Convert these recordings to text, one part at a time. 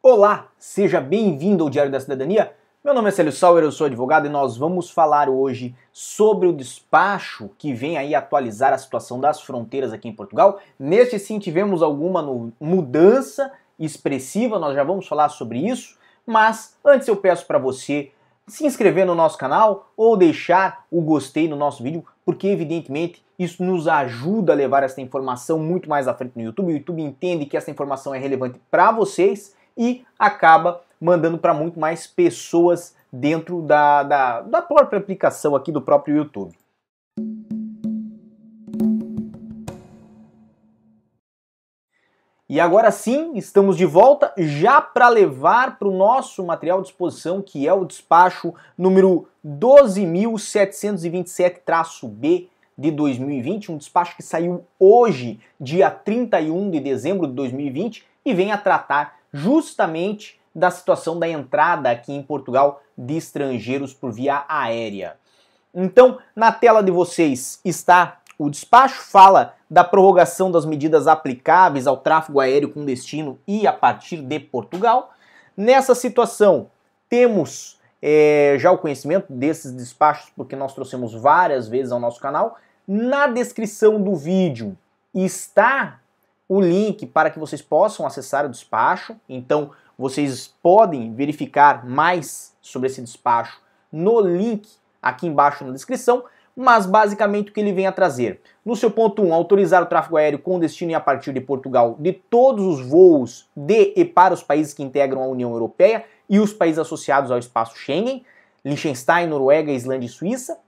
Olá, seja bem-vindo ao Diário da Cidadania. Meu nome é Célio Sauer, eu sou advogado e nós vamos falar hoje sobre o despacho que vem aí atualizar a situação das fronteiras aqui em Portugal. Neste sim tivemos alguma mudança expressiva, nós já vamos falar sobre isso, mas antes eu peço para você se inscrever no nosso canal ou deixar o gostei no nosso vídeo, porque evidentemente isso nos ajuda a levar essa informação muito mais à frente no YouTube. O YouTube entende que essa informação é relevante para vocês e acaba mandando para muito mais pessoas dentro da, da, da própria aplicação aqui do próprio YouTube. E agora sim, estamos de volta já para levar para o nosso material de exposição, que é o despacho número 12.727-B de 2020, um despacho que saiu hoje, dia 31 de dezembro de 2020, e vem a tratar justamente da situação da entrada aqui em Portugal de estrangeiros por via aérea. Então, na tela de vocês está o despacho, fala da prorrogação das medidas aplicáveis ao tráfego aéreo com destino e a partir de Portugal. Nessa situação, temos é, já o conhecimento desses despachos, porque nós trouxemos várias vezes ao nosso canal. Na descrição do vídeo está o link para que vocês possam acessar o despacho. Então, vocês podem verificar mais sobre esse despacho no link aqui embaixo na descrição, mas basicamente o que ele vem a trazer. No seu ponto 1, autorizar o tráfego aéreo com destino e a partir de Portugal de todos os voos de e para os países que integram a União Europeia e os países associados ao espaço Schengen, Liechtenstein, Noruega, Islândia e Suíça.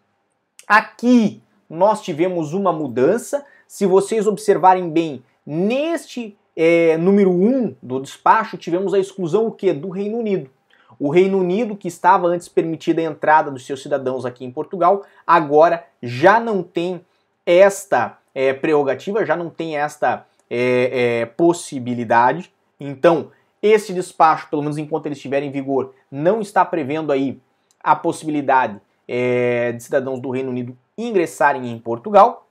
Aqui nós tivemos uma mudança. Se vocês observarem bem, Neste é, número 1 um do despacho, tivemos a exclusão o quê? do Reino Unido. O Reino Unido, que estava antes permitida a entrada dos seus cidadãos aqui em Portugal, agora já não tem esta é, prerrogativa, já não tem esta é, possibilidade. Então, esse despacho, pelo menos enquanto ele estiver em vigor, não está prevendo aí a possibilidade é, de cidadãos do Reino Unido ingressarem em Portugal.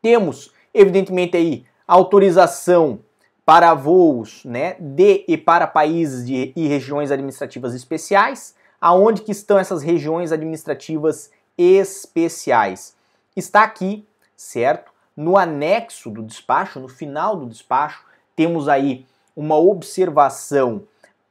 Temos, evidentemente, aí autorização para voos né, de e para países de, e regiões administrativas especiais. Aonde que estão essas regiões administrativas especiais? Está aqui, certo? No anexo do despacho, no final do despacho, temos aí uma observação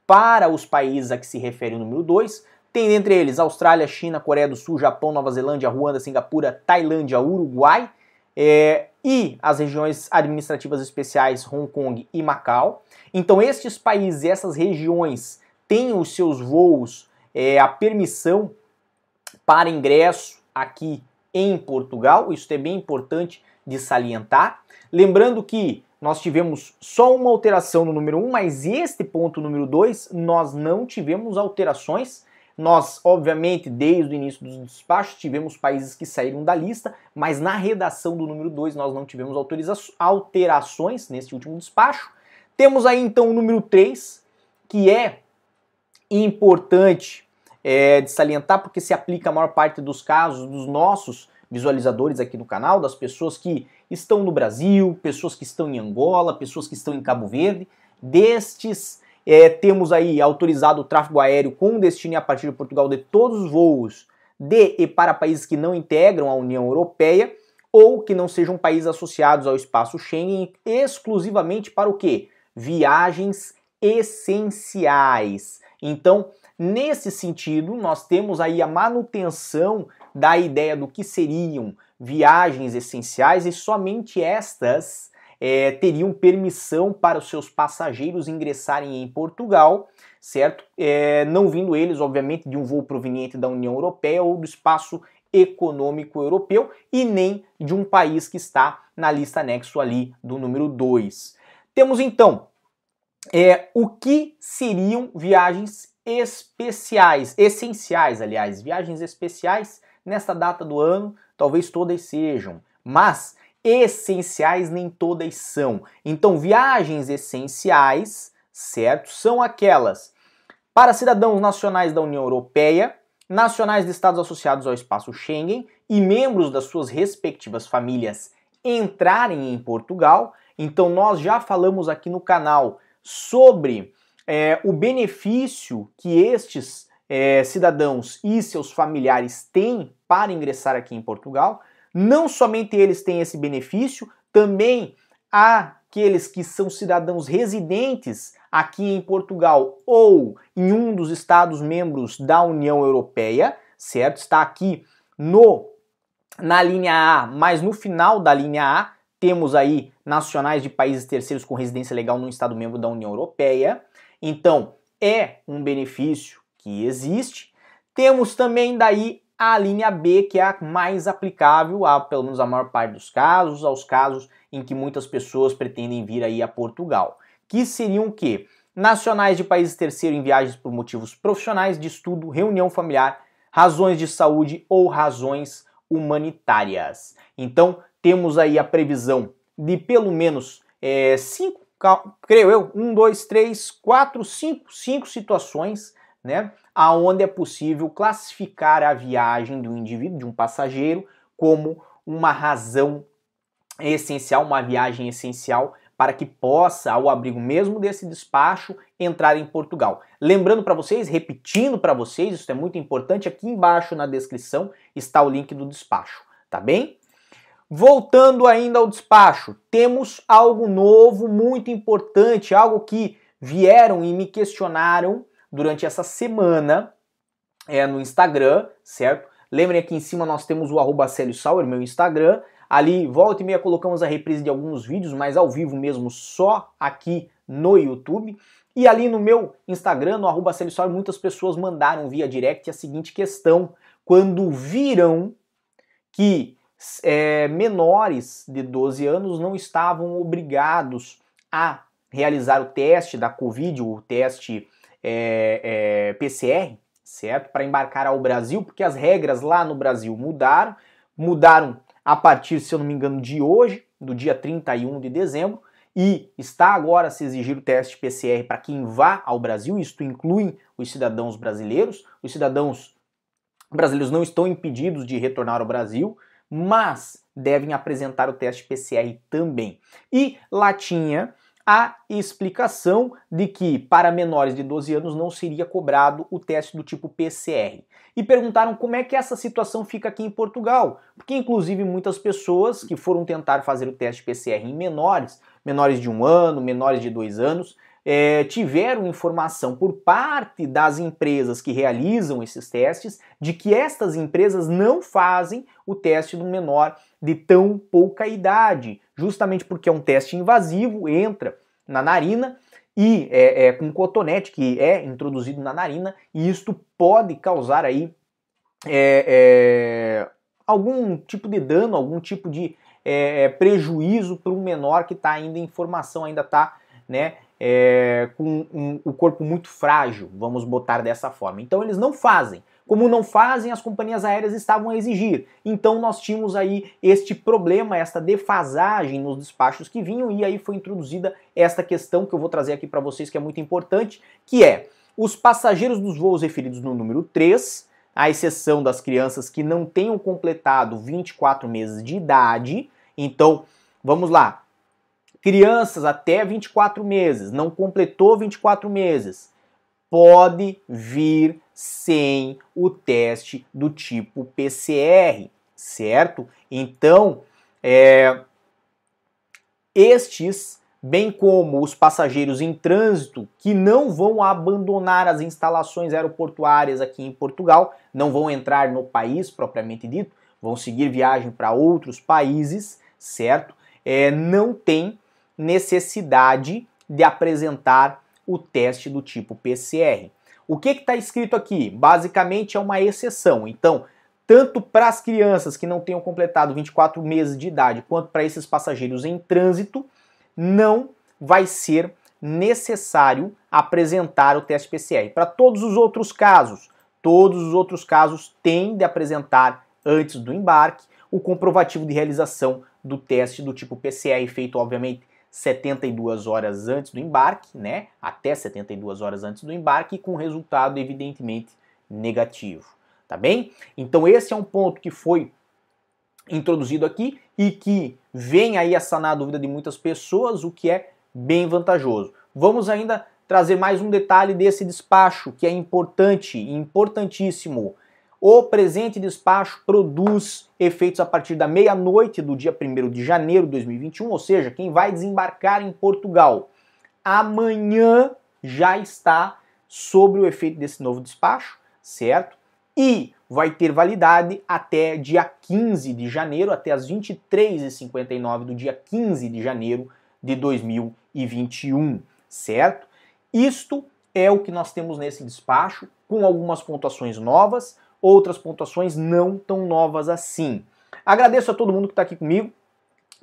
para os países a que se refere o número 2. Tem entre eles Austrália, China, Coreia do Sul, Japão, Nova Zelândia, Ruanda, Singapura, Tailândia, Uruguai. É, e as regiões administrativas especiais Hong Kong e Macau. Então, estes países, essas regiões, têm os seus voos, é, a permissão para ingresso aqui em Portugal. Isso é bem importante de salientar. Lembrando que nós tivemos só uma alteração no número 1, mas este ponto número 2 nós não tivemos alterações nós, obviamente, desde o início dos despachos, tivemos países que saíram da lista, mas na redação do número 2 nós não tivemos alterações nesse último despacho. Temos aí então o número 3, que é importante é, de salientar, porque se aplica a maior parte dos casos dos nossos visualizadores aqui no canal, das pessoas que estão no Brasil, pessoas que estão em Angola, pessoas que estão em Cabo Verde, destes é, temos aí autorizado o tráfego aéreo com destino a partir de Portugal de todos os voos de e para países que não integram a União Europeia ou que não sejam países associados ao espaço Schengen exclusivamente para o quê? Viagens essenciais. Então, nesse sentido, nós temos aí a manutenção da ideia do que seriam viagens essenciais e somente estas é, teriam permissão para os seus passageiros ingressarem em Portugal, certo? É, não vindo eles, obviamente, de um voo proveniente da União Europeia ou do espaço econômico europeu e nem de um país que está na lista anexo ali do número 2. Temos então é, o que seriam viagens especiais, essenciais, aliás, viagens especiais nesta data do ano, talvez todas sejam, mas essenciais nem todas são. Então, viagens essenciais, certo? São aquelas para cidadãos nacionais da União Europeia, nacionais de estados associados ao espaço Schengen e membros das suas respectivas famílias entrarem em Portugal. Então, nós já falamos aqui no canal sobre é, o benefício que estes é, cidadãos e seus familiares têm para ingressar aqui em Portugal. Não somente eles têm esse benefício, também aqueles que são cidadãos residentes aqui em Portugal ou em um dos estados membros da União Europeia, certo? Está aqui no na linha A, mas no final da linha A temos aí nacionais de países terceiros com residência legal no estado membro da União Europeia. Então, é um benefício que existe. Temos também daí a linha B, que é a mais aplicável a, pelo menos a maior parte dos casos, aos casos em que muitas pessoas pretendem vir aí a Portugal. Que seriam o quê? Nacionais de países terceiros em viagens por motivos profissionais, de estudo, reunião familiar, razões de saúde ou razões humanitárias. Então, temos aí a previsão de pelo menos é, cinco, creio eu, um, dois, três, quatro, cinco, cinco situações né, aonde é possível classificar a viagem um indivíduo, de um passageiro, como uma razão essencial, uma viagem essencial para que possa, ao abrigo mesmo desse despacho, entrar em Portugal. Lembrando para vocês, repetindo para vocês, isso é muito importante, aqui embaixo na descrição está o link do despacho, tá bem? Voltando ainda ao despacho, temos algo novo, muito importante, algo que vieram e me questionaram durante essa semana é, no Instagram, certo? Lembrem aqui em cima nós temos o arroba Sauer, meu Instagram. Ali, volta e meia, colocamos a reprise de alguns vídeos, mas ao vivo mesmo, só aqui no YouTube. E ali no meu Instagram, no arroba Sauer, muitas pessoas mandaram via direct a seguinte questão. Quando viram que é, menores de 12 anos não estavam obrigados a realizar o teste da Covid, o teste é, é, PCR, certo? Para embarcar ao Brasil, porque as regras lá no Brasil mudaram, mudaram a partir, se eu não me engano, de hoje, do dia 31 de dezembro, e está agora a se exigir o teste PCR para quem vá ao Brasil, isto inclui os cidadãos brasileiros. Os cidadãos brasileiros não estão impedidos de retornar ao Brasil, mas devem apresentar o teste PCR também. E lá tinha a explicação de que para menores de 12 anos não seria cobrado o teste do tipo PCR. E perguntaram como é que essa situação fica aqui em Portugal, porque inclusive muitas pessoas que foram tentar fazer o teste PCR em menores, menores de um ano, menores de dois anos, é, tiveram informação por parte das empresas que realizam esses testes de que estas empresas não fazem o teste do menor de tão pouca idade, justamente porque é um teste invasivo, entra na narina e é, é, com cotonete que é introduzido na narina e isto pode causar aí é, é algum tipo de dano, algum tipo de é, é, prejuízo para um menor que está ainda em formação, ainda está né, com um, o corpo muito frágil, vamos botar dessa forma. Então eles não fazem. Como não fazem, as companhias aéreas estavam a exigir. Então nós tínhamos aí este problema, esta defasagem nos despachos que vinham e aí foi introduzida esta questão que eu vou trazer aqui para vocês que é muito importante, que é os passageiros dos voos referidos no número 3, à exceção das crianças que não tenham completado 24 meses de idade. Então, vamos lá. Crianças até 24 meses, não completou 24 meses, pode vir sem o teste do tipo PCR, certo? Então, é, estes, bem como os passageiros em trânsito que não vão abandonar as instalações aeroportuárias aqui em Portugal, não vão entrar no país propriamente dito, vão seguir viagem para outros países, certo? É, não tem necessidade de apresentar o teste do tipo PCR. O que está escrito aqui? Basicamente é uma exceção. Então, tanto para as crianças que não tenham completado 24 meses de idade, quanto para esses passageiros em trânsito, não vai ser necessário apresentar o teste PCR. Para todos os outros casos, todos os outros casos têm de apresentar antes do embarque o comprovativo de realização do teste do tipo PCR feito, obviamente, 72 horas antes do embarque, né? Até 72 horas antes do embarque, com resultado evidentemente negativo, tá bem? Então esse é um ponto que foi introduzido aqui e que vem aí a sanar a dúvida de muitas pessoas, o que é bem vantajoso. Vamos ainda trazer mais um detalhe desse despacho que é importante, importantíssimo. O presente despacho produz efeitos a partir da meia-noite do dia 1 de janeiro de 2021, ou seja, quem vai desembarcar em Portugal amanhã já está sobre o efeito desse novo despacho, certo? E vai ter validade até dia 15 de janeiro, até as 23h59 do dia 15 de janeiro de 2021, certo? Isto é o que nós temos nesse despacho, com algumas pontuações novas, outras pontuações não tão novas assim. Agradeço a todo mundo que está aqui comigo,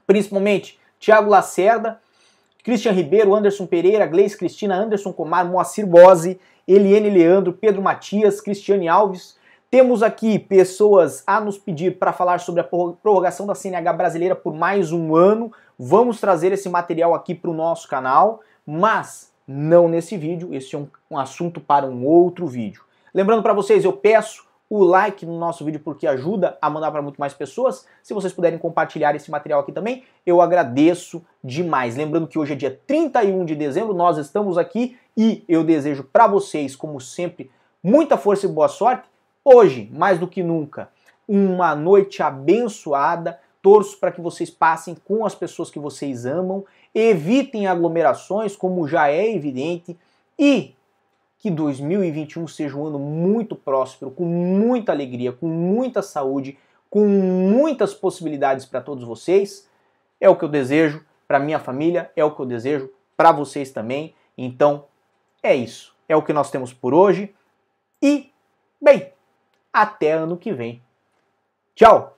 principalmente Tiago Lacerda, Christian Ribeiro, Anderson Pereira, Gleice Cristina, Anderson Comar, Moacir Bose, Eliane Leandro, Pedro Matias, Cristiane Alves. Temos aqui pessoas a nos pedir para falar sobre a prorrogação da CNH brasileira por mais um ano. Vamos trazer esse material aqui para o nosso canal, mas não nesse vídeo. Esse é um, um assunto para um outro vídeo. Lembrando para vocês, eu peço o like no nosso vídeo porque ajuda a mandar para muito mais pessoas. Se vocês puderem compartilhar esse material aqui também, eu agradeço demais. Lembrando que hoje é dia 31 de dezembro, nós estamos aqui e eu desejo para vocês, como sempre, muita força e boa sorte. Hoje, mais do que nunca, uma noite abençoada. Torço para que vocês passem com as pessoas que vocês amam, evitem aglomerações, como já é evidente, e que 2021 seja um ano muito próspero, com muita alegria, com muita saúde, com muitas possibilidades para todos vocês. É o que eu desejo para minha família, é o que eu desejo para vocês também. Então, é isso. É o que nós temos por hoje. E, bem, até ano que vem. Tchau!